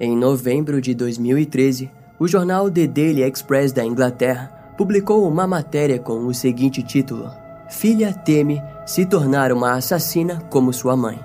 Em novembro de 2013, o jornal The Daily Express da Inglaterra publicou uma matéria com o seguinte título: Filha teme se tornar uma assassina como sua mãe.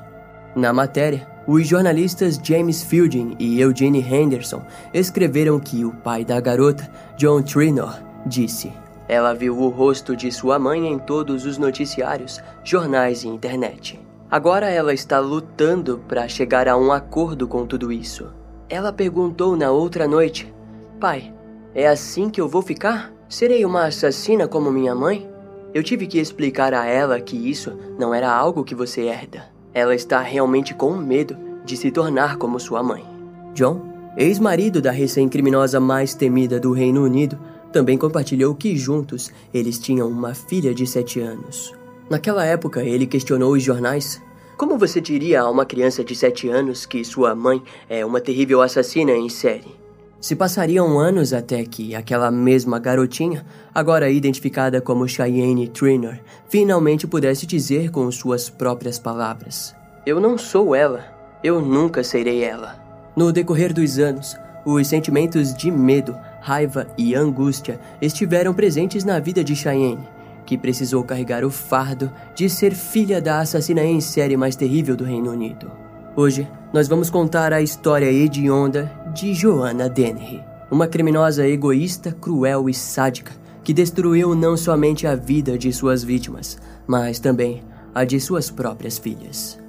Na matéria, os jornalistas James Fielding e Eugene Henderson escreveram que o pai da garota, John Trinor, disse: Ela viu o rosto de sua mãe em todos os noticiários, jornais e internet. Agora ela está lutando para chegar a um acordo com tudo isso. Ela perguntou na outra noite: Pai, é assim que eu vou ficar? Serei uma assassina como minha mãe? Eu tive que explicar a ela que isso não era algo que você herda. Ela está realmente com medo de se tornar como sua mãe. John, ex-marido da recém-criminosa mais temida do Reino Unido, também compartilhou que juntos eles tinham uma filha de 7 anos. Naquela época, ele questionou os jornais como você diria a uma criança de 7 anos que sua mãe é uma terrível assassina em série? Se passariam anos até que aquela mesma garotinha, agora identificada como Cheyenne Trainer, finalmente pudesse dizer com suas próprias palavras: Eu não sou ela. Eu nunca serei ela. No decorrer dos anos, os sentimentos de medo, raiva e angústia estiveram presentes na vida de Cheyenne que precisou carregar o fardo de ser filha da assassina em série mais terrível do Reino Unido. Hoje, nós vamos contar a história hedionda de Joanna Dennehy, uma criminosa egoísta, cruel e sádica que destruiu não somente a vida de suas vítimas, mas também a de suas próprias filhas.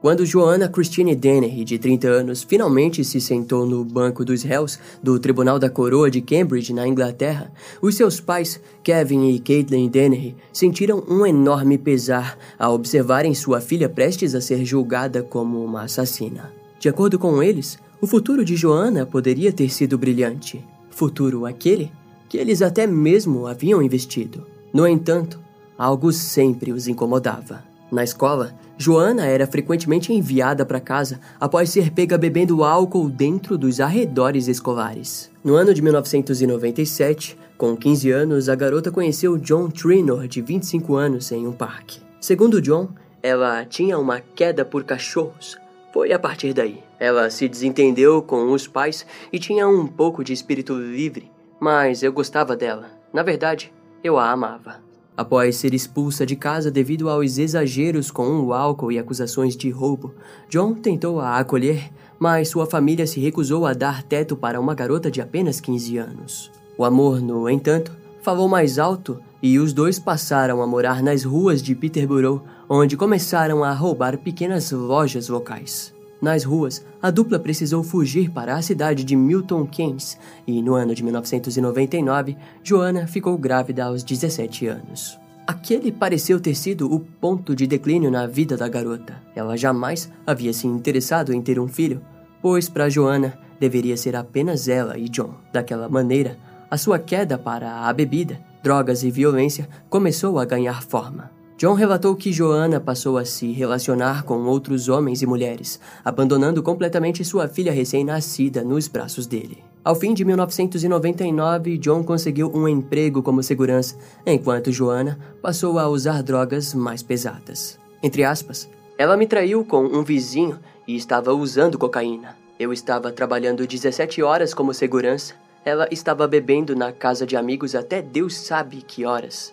Quando Joanna Christine Dennehy, de 30 anos, finalmente se sentou no banco dos réus do Tribunal da Coroa de Cambridge, na Inglaterra, os seus pais, Kevin e Caitlin Dennehy, sentiram um enorme pesar ao observarem sua filha prestes a ser julgada como uma assassina. De acordo com eles, o futuro de Joanna poderia ter sido brilhante. Futuro aquele que eles até mesmo haviam investido. No entanto, algo sempre os incomodava. Na escola, Joana era frequentemente enviada para casa após ser pega bebendo álcool dentro dos arredores escolares. No ano de 1997, com 15 anos, a garota conheceu John Trinor, de 25 anos, em um parque. Segundo John, ela tinha uma queda por cachorros. Foi a partir daí. Ela se desentendeu com os pais e tinha um pouco de espírito livre, mas eu gostava dela. Na verdade, eu a amava. Após ser expulsa de casa devido aos exageros com o álcool e acusações de roubo, John tentou a acolher, mas sua família se recusou a dar teto para uma garota de apenas 15 anos. O amor, no entanto, falou mais alto e os dois passaram a morar nas ruas de Peterborough, onde começaram a roubar pequenas lojas locais. Nas ruas, a dupla precisou fugir para a cidade de Milton Keynes e, no ano de 1999, Joanna ficou grávida aos 17 anos. Aquele pareceu ter sido o ponto de declínio na vida da garota. Ela jamais havia se interessado em ter um filho, pois para Joanna deveria ser apenas ela e John. Daquela maneira, a sua queda para a bebida, drogas e violência começou a ganhar forma. John relatou que Joanna passou a se relacionar com outros homens e mulheres, abandonando completamente sua filha recém-nascida nos braços dele. Ao fim de 1999, John conseguiu um emprego como segurança, enquanto Joanna passou a usar drogas mais pesadas. Entre aspas, ela me traiu com um vizinho e estava usando cocaína. Eu estava trabalhando 17 horas como segurança. Ela estava bebendo na casa de amigos até Deus sabe que horas,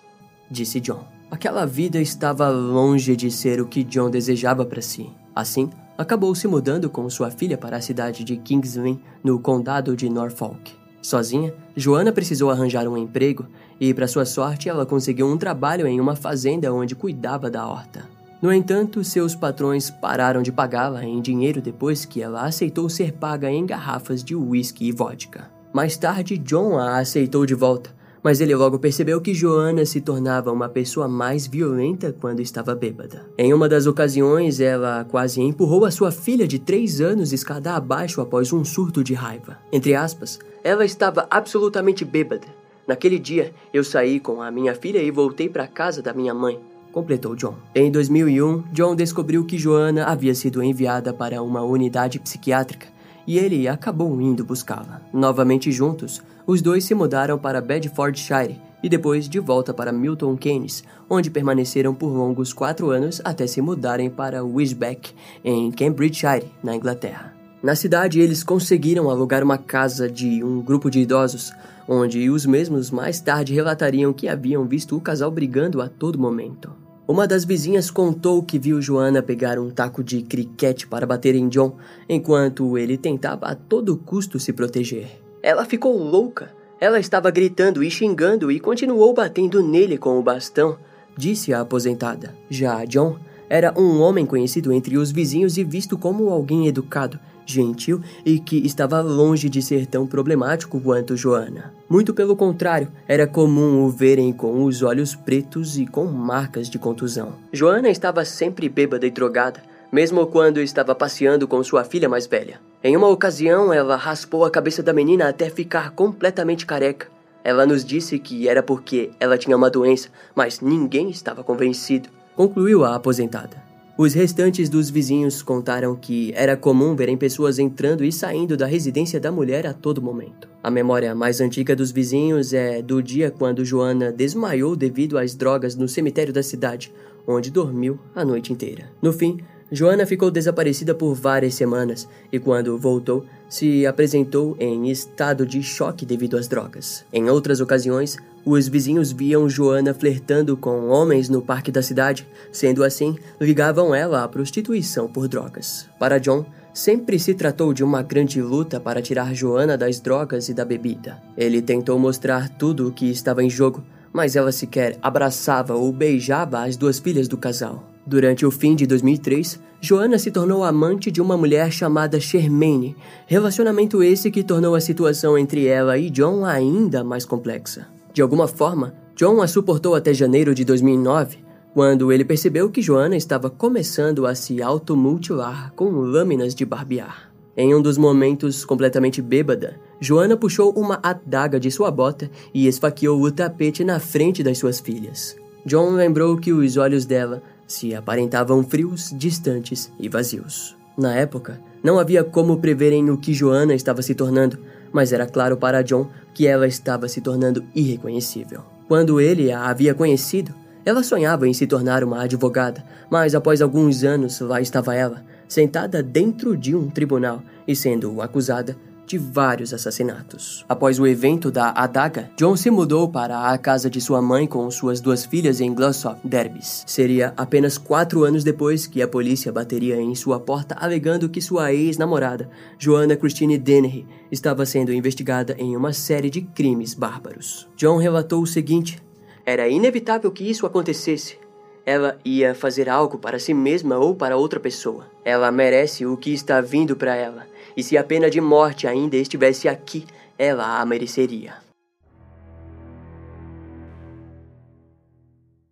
disse John. Aquela vida estava longe de ser o que John desejava para si. Assim, acabou se mudando com sua filha para a cidade de Kings no condado de Norfolk. Sozinha, Joana precisou arranjar um emprego e, para sua sorte, ela conseguiu um trabalho em uma fazenda onde cuidava da horta. No entanto, seus patrões pararam de pagá-la em dinheiro depois que ela aceitou ser paga em garrafas de uísque e vodka. Mais tarde, John a aceitou de volta, mas ele logo percebeu que Joana se tornava uma pessoa mais violenta quando estava bêbada. Em uma das ocasiões, ela quase empurrou a sua filha de três anos escada abaixo após um surto de raiva. Entre aspas, ela estava absolutamente bêbada. Naquele dia, eu saí com a minha filha e voltei para casa da minha mãe completou John. Em 2001, John descobriu que Joanna havia sido enviada para uma unidade psiquiátrica e ele acabou indo buscá-la. Novamente juntos, os dois se mudaram para Bedfordshire e depois de volta para Milton Keynes, onde permaneceram por longos quatro anos até se mudarem para Wisbeck, em Cambridgeshire, na Inglaterra. Na cidade, eles conseguiram alugar uma casa de um grupo de idosos, onde os mesmos mais tarde relatariam que haviam visto o casal brigando a todo momento. Uma das vizinhas contou que viu Joana pegar um taco de criquete para bater em John, enquanto ele tentava a todo custo se proteger. Ela ficou louca. Ela estava gritando e xingando e continuou batendo nele com o bastão, disse a aposentada. Já John era um homem conhecido entre os vizinhos e visto como alguém educado, gentil e que estava longe de ser tão problemático quanto Joana. Muito pelo contrário, era comum o verem com os olhos pretos e com marcas de contusão. Joana estava sempre bêbada e drogada, mesmo quando estava passeando com sua filha mais velha. Em uma ocasião, ela raspou a cabeça da menina até ficar completamente careca. Ela nos disse que era porque ela tinha uma doença, mas ninguém estava convencido. Concluiu a aposentada. Os restantes dos vizinhos contaram que era comum verem pessoas entrando e saindo da residência da mulher a todo momento. A memória mais antiga dos vizinhos é do dia quando Joana desmaiou devido às drogas no cemitério da cidade, onde dormiu a noite inteira. No fim, Joana ficou desaparecida por várias semanas e, quando voltou, se apresentou em estado de choque devido às drogas. Em outras ocasiões, os vizinhos viam Joana flertando com homens no parque da cidade, sendo assim, ligavam ela à prostituição por drogas. Para John, sempre se tratou de uma grande luta para tirar Joana das drogas e da bebida. Ele tentou mostrar tudo o que estava em jogo, mas ela sequer abraçava ou beijava as duas filhas do casal. Durante o fim de 2003, Joana se tornou amante de uma mulher chamada Shermaine, relacionamento esse que tornou a situação entre ela e John ainda mais complexa. De alguma forma, John a suportou até janeiro de 2009, quando ele percebeu que Joana estava começando a se automutilar com lâminas de barbear. Em um dos momentos completamente bêbada, Joana puxou uma adaga de sua bota e esfaqueou o tapete na frente das suas filhas. John lembrou que os olhos dela se aparentavam frios, distantes e vazios. Na época, não havia como preverem o que Joana estava se tornando, mas era claro para John que ela estava se tornando irreconhecível. Quando ele a havia conhecido, ela sonhava em se tornar uma advogada, mas após alguns anos lá estava ela, sentada dentro de um tribunal e sendo acusada de vários assassinatos. Após o evento da adaga, John se mudou para a casa de sua mãe com suas duas filhas em Glossop, Derbys. Seria apenas quatro anos depois que a polícia bateria em sua porta alegando que sua ex-namorada, Joanna Christine Dennehy, estava sendo investigada em uma série de crimes bárbaros. John relatou o seguinte: Era inevitável que isso acontecesse. Ela ia fazer algo para si mesma ou para outra pessoa. Ela merece o que está vindo para ela e se a pena de morte ainda estivesse aqui, ela a mereceria.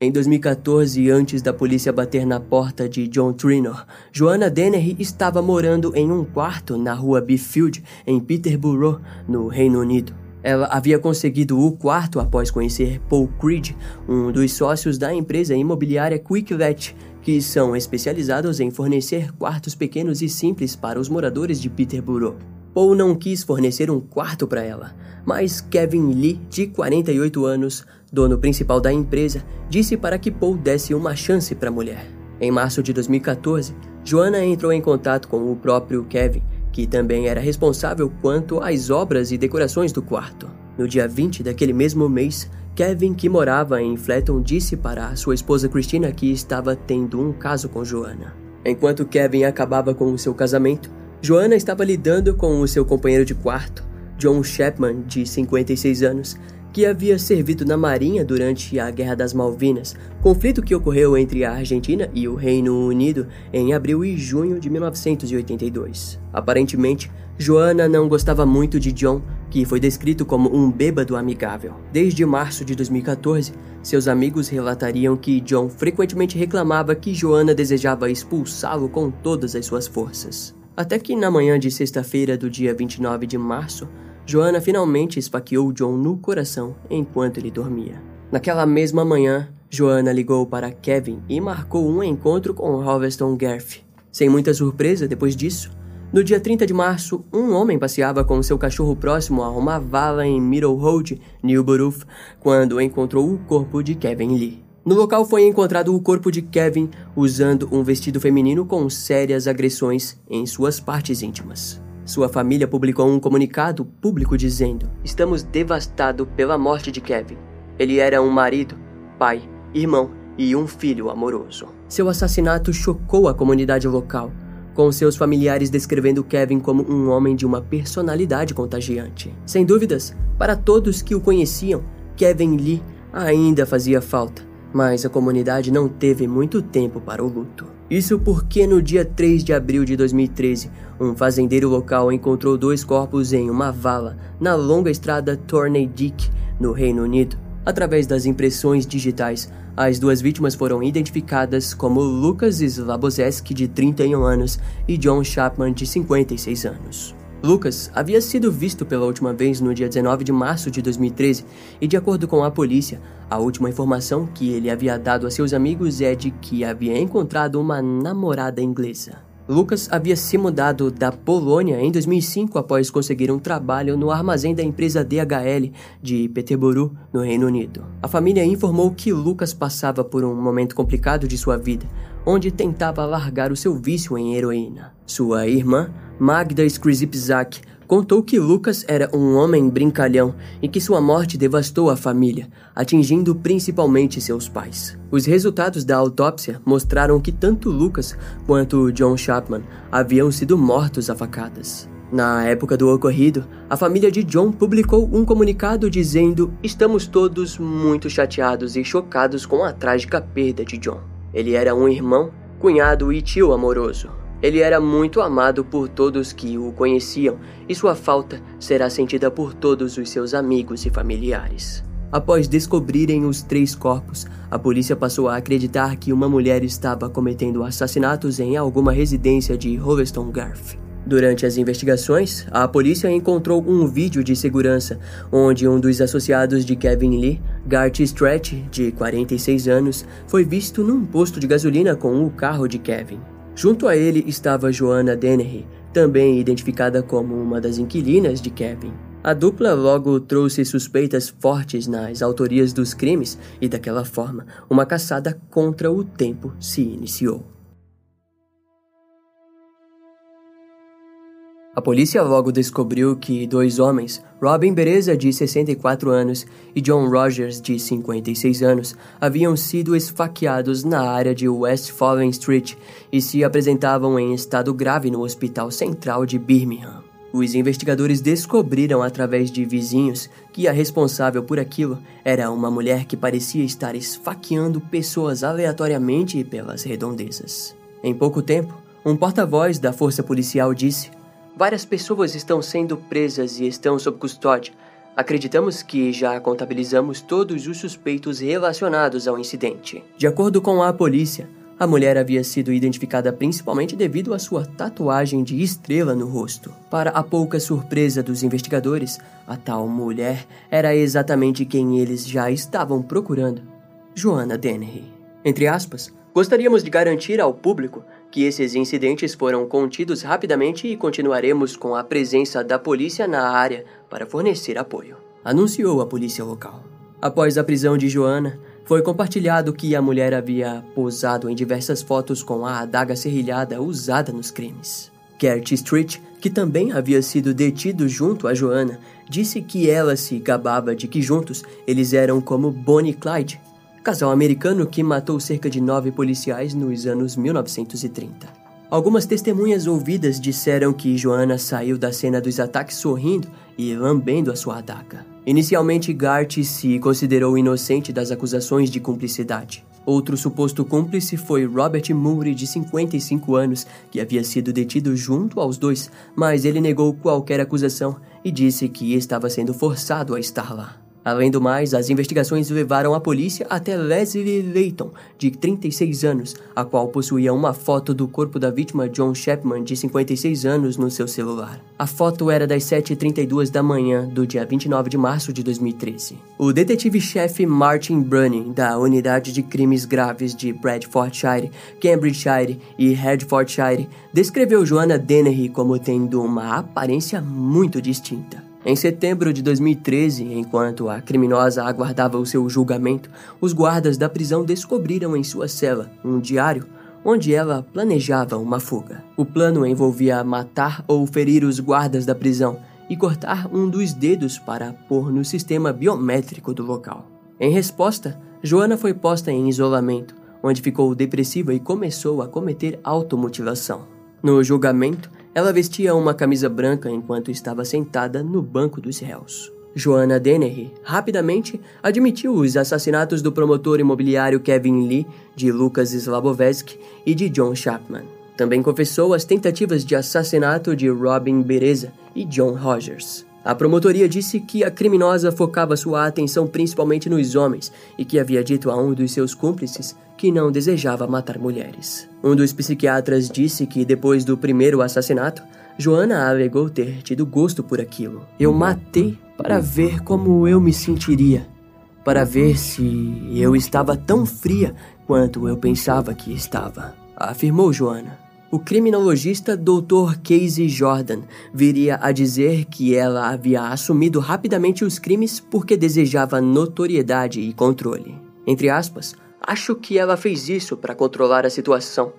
Em 2014, antes da polícia bater na porta de John Trinor, Joanna Dennehy estava morando em um quarto na rua Beefield, em Peterborough, no Reino Unido. Ela havia conseguido o quarto após conhecer Paul Creed, um dos sócios da empresa imobiliária Quicklet, que são especializados em fornecer quartos pequenos e simples para os moradores de Peterborough. Paul não quis fornecer um quarto para ela, mas Kevin Lee, de 48 anos, dono principal da empresa, disse para que Paul desse uma chance para a mulher. Em março de 2014, Joanna entrou em contato com o próprio Kevin, que também era responsável quanto às obras e decorações do quarto. No dia 20 daquele mesmo mês, Kevin, que morava em Fletton, disse para sua esposa Christina que estava tendo um caso com Joanna. Enquanto Kevin acabava com o seu casamento, Joanna estava lidando com o seu companheiro de quarto, John Chapman, de 56 anos, que havia servido na Marinha durante a Guerra das Malvinas, conflito que ocorreu entre a Argentina e o Reino Unido em abril e junho de 1982. Aparentemente, Joanna não gostava muito de John, que foi descrito como um bêbado amigável. Desde março de 2014, seus amigos relatariam que John frequentemente reclamava que Joanna desejava expulsá-lo com todas as suas forças. Até que na manhã de sexta-feira do dia 29 de março, Joanna finalmente esfaqueou John no coração enquanto ele dormia. Naquela mesma manhã, Joanna ligou para Kevin e marcou um encontro com Halveston Garth. Sem muita surpresa depois disso, No dia 30 de março, um homem passeava com seu cachorro próximo a uma vala em Middle Road, New Buruf, quando encontrou o corpo de Kevin Lee. No local foi encontrado o corpo de Kevin usando um vestido feminino com sérias agressões em suas partes íntimas. Sua família publicou um comunicado público dizendo: Estamos devastados pela morte de Kevin. Ele era um marido, pai, irmão e um filho amoroso. Seu assassinato chocou a comunidade local, com seus familiares descrevendo Kevin como um homem de uma personalidade contagiante. Sem dúvidas, para todos que o conheciam, Kevin Lee ainda fazia falta, mas a comunidade não teve muito tempo para o luto. Isso porque no dia 3 de abril de 2013, um fazendeiro local encontrou dois corpos em uma vala na longa estrada Torney Dick, no Reino Unido. Através das impressões digitais, as duas vítimas foram identificadas como Lucas Slabozeski, de 31 anos, e John Chapman, de 56 anos. Lucas havia sido visto pela última vez no dia 19 de março de 2013 e, de acordo com a polícia, a última informação que ele havia dado a seus amigos é de que havia encontrado uma namorada inglesa. Lucas havia se mudado da Polônia em 2005 após conseguir um trabalho no armazém da empresa DHL de Peterborough, no Reino Unido. A família informou que Lucas passava por um momento complicado de sua vida, onde tentava largar o seu vício em heroína. Sua irmã, Magda Skrizipzak, contou que Lucas era um homem brincalhão e que sua morte devastou a família, atingindo principalmente seus pais. Os resultados da autópsia mostraram que tanto Lucas quanto John Chapman haviam sido mortos a facadas. Na época do ocorrido, a família de John publicou um comunicado dizendo: Estamos todos muito chateados e chocados com a trágica perda de John. Ele era um irmão, cunhado e tio amoroso. Ele era muito amado por todos que o conheciam e sua falta será sentida por todos os seus amigos e familiares. Após descobrirem os três corpos, a polícia passou a acreditar que uma mulher estava cometendo assassinatos em alguma residência de Hoveston Garth. Durante as investigações, a polícia encontrou um vídeo de segurança onde um dos associados de Kevin Lee, Garth Stretch, de 46 anos, foi visto num posto de gasolina com o carro de Kevin. Junto a ele estava Joanna Dennehy, também identificada como uma das inquilinas de Kevin. A dupla logo trouxe suspeitas fortes nas autorias dos crimes e, daquela forma, uma caçada contra o tempo se iniciou. A polícia logo descobriu que dois homens, Robin Bereza, de 64 anos, e John Rogers, de 56 anos, haviam sido esfaqueados na área de West Fallen Street e se apresentavam em estado grave no Hospital Central de Birmingham. Os investigadores descobriram através de vizinhos que a responsável por aquilo era uma mulher que parecia estar esfaqueando pessoas aleatoriamente pelas redondezas. Em pouco tempo, um porta-voz da força policial disse Várias pessoas estão sendo presas e estão sob custódia. Acreditamos que já contabilizamos todos os suspeitos relacionados ao incidente. De acordo com a polícia, a mulher havia sido identificada principalmente devido à sua tatuagem de estrela no rosto. Para a pouca surpresa dos investigadores, a tal mulher era exatamente quem eles já estavam procurando: Joanna Dennehy. Entre aspas, gostaríamos de garantir ao público que esses incidentes foram contidos rapidamente e continuaremos com a presença da polícia na área para fornecer apoio, anunciou a polícia local. Após a prisão de Joana, foi compartilhado que a mulher havia posado em diversas fotos com a adaga serrilhada usada nos crimes. Kurt Street, que também havia sido detido junto a Joana, disse que ela se gabava de que juntos eles eram como Bonnie e Clyde, casal americano que matou cerca de nove policiais nos anos 1930. Algumas testemunhas ouvidas disseram que Joanna saiu da cena dos ataques sorrindo e lambendo a sua adaga. Inicialmente, Gart se considerou inocente das acusações de cumplicidade. Outro suposto cúmplice foi Robert Murray, de 55 anos, que havia sido detido junto aos dois, mas ele negou qualquer acusação e disse que estava sendo forçado a estar lá. Além do mais, as investigações levaram a polícia até Leslie Layton, de 36 anos, a qual possuía uma foto do corpo da vítima John Chapman, de 56 anos, no seu celular. A foto era das 7h32 da manhã do dia 29 de março de 2013. O detetive-chefe Martin Brunning, da Unidade de Crimes Graves de Bradfordshire, Cambridgeshire e Hertfordshire, descreveu Joanna Dennehy como tendo uma aparência muito distinta. Em setembro de 2013, enquanto a criminosa aguardava o seu julgamento, os guardas da prisão descobriram em sua cela um diário onde ela planejava uma fuga. O plano envolvia matar ou ferir os guardas da prisão e cortar um dos dedos para pôr no sistema biométrico do local. Em resposta, Joana foi posta em isolamento, onde ficou depressiva e começou a cometer automutilação. No julgamento, ela vestia uma camisa branca enquanto estava sentada no banco dos réus. Joanna Dennehy rapidamente admitiu os assassinatos do promotor imobiliário Kevin Lee, de Lucas Slabovesky e de John Chapman. Também confessou as tentativas de assassinato de Robin Bereza e John Rogers. A promotoria disse que a criminosa focava sua atenção principalmente nos homens e que havia dito a um dos seus cúmplices que não desejava matar mulheres. Um dos psiquiatras disse que depois do primeiro assassinato, Joana alegou ter tido gosto por aquilo. Eu matei para ver como eu me sentiria, para ver se eu estava tão fria quanto eu pensava que estava, afirmou Joana. O criminologista Dr. Casey Jordan viria a dizer que ela havia assumido rapidamente os crimes porque desejava notoriedade e controle. Entre aspas, acho que ela fez isso para controlar a situação.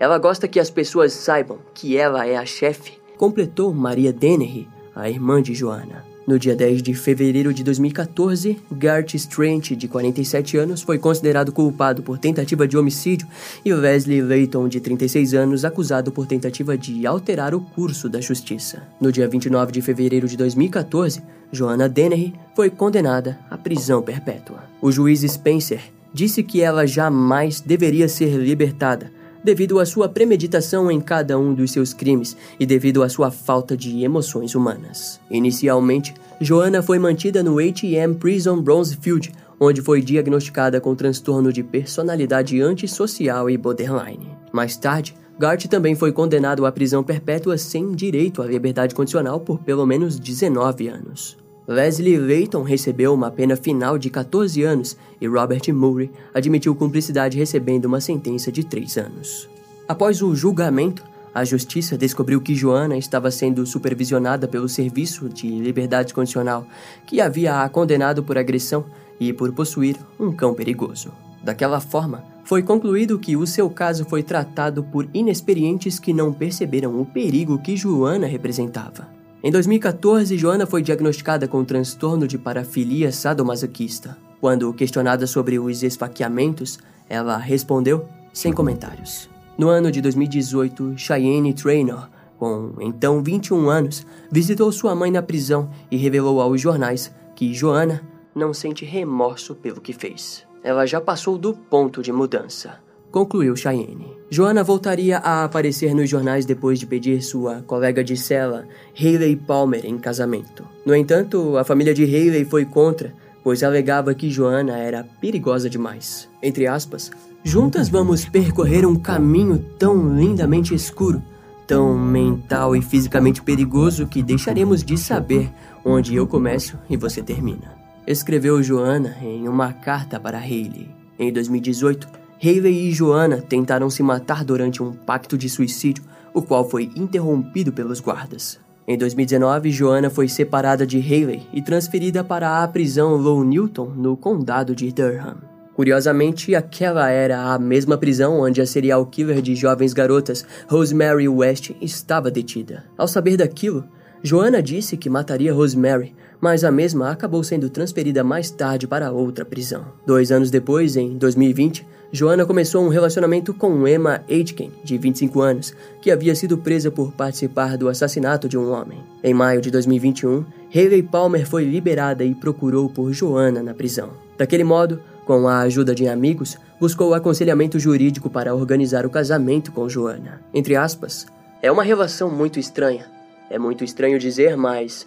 Ela gosta que as pessoas saibam que ela é a chefe, completou Maria Dennehy, a irmã de Joana. No dia 10 de fevereiro de 2014, Gart Strant, de 47 anos, foi considerado culpado por tentativa de homicídio e Wesley Layton, de 36 anos, acusado por tentativa de alterar o curso da justiça. No dia 29 de fevereiro de 2014, Joanna Dennehy foi condenada à prisão perpétua. O juiz Spencer disse que ela jamais deveria ser libertada, devido à sua premeditação em cada um dos seus crimes e devido à sua falta de emoções humanas. Inicialmente, Joanna foi mantida no ATM Prison Bronzefield, onde foi diagnosticada com transtorno de personalidade antissocial e borderline. Mais tarde, Gart também foi condenado à prisão perpétua sem direito à liberdade condicional por pelo menos 19 anos. Leslie Layton recebeu uma pena final de 14 anos e Robert Murray admitiu cumplicidade recebendo uma sentença de 3 anos. Após o julgamento, a justiça descobriu que Joana estava sendo supervisionada pelo Serviço de Liberdade Condicional, que havia a condenado por agressão e por possuir um cão perigoso. Daquela forma, foi concluído que o seu caso foi tratado por inexperientes que não perceberam o perigo que Joana representava. Em 2014, Joana foi diagnosticada com transtorno de parafilia sadomasoquista. Quando questionada sobre os esfaqueamentos, ela respondeu sem comentários. No ano de 2018, Cheyenne Traynor, com então 21 anos, visitou sua mãe na prisão e revelou aos jornais que Joana não sente remorso pelo que fez. Ela já passou do ponto de mudança concluiu Cheyenne. Joana voltaria a aparecer nos jornais depois de pedir sua colega de cela, Hayley Palmer, em casamento. No entanto, a família de Hayley foi contra, pois alegava que Joana era perigosa demais. Entre aspas, juntas vamos percorrer um caminho tão lindamente escuro, tão mental e fisicamente perigoso que deixaremos de saber onde eu começo e você termina. Escreveu Joana em uma carta para Hayley. Em 2018, Hayley e Joanna tentaram se matar durante um pacto de suicídio, o qual foi interrompido pelos guardas. Em 2019, Joanna foi separada de Hayley e transferida para a prisão Low Newton, no condado de Durham. Curiosamente, aquela era a mesma prisão onde a serial killer de jovens garotas, Rosemary West, estava detida. Ao saber daquilo, Joanna disse que mataria Rosemary, mas a mesma acabou sendo transferida mais tarde para outra prisão. Dois anos depois, em 2020, Joanna começou um relacionamento com Emma Aitken, de 25 anos, que havia sido presa por participar do assassinato de um homem. Em maio de 2021, Hayley Palmer foi liberada e procurou por Joanna na prisão. Daquele modo, com a ajuda de amigos, buscou aconselhamento jurídico para organizar o casamento com Joanna. Entre aspas, é uma relação muito estranha. É muito estranho dizer, mas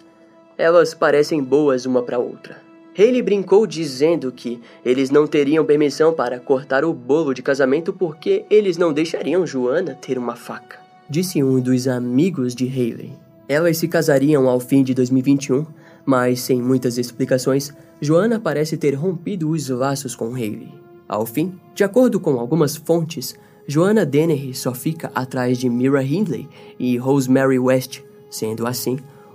elas parecem boas uma para outra. Haley brincou dizendo que eles não teriam permissão para cortar o bolo de casamento porque eles não deixariam Joanna ter uma faca. Disse um dos amigos de Haley. Elas se casariam ao fim de 2021, mas sem muitas explicações, Joanna parece ter rompido os laços com Haley. Ao fim, de acordo com algumas fontes, Joanna Dennehy só fica atrás de Mira Hindley e Rosemary West, sendo assim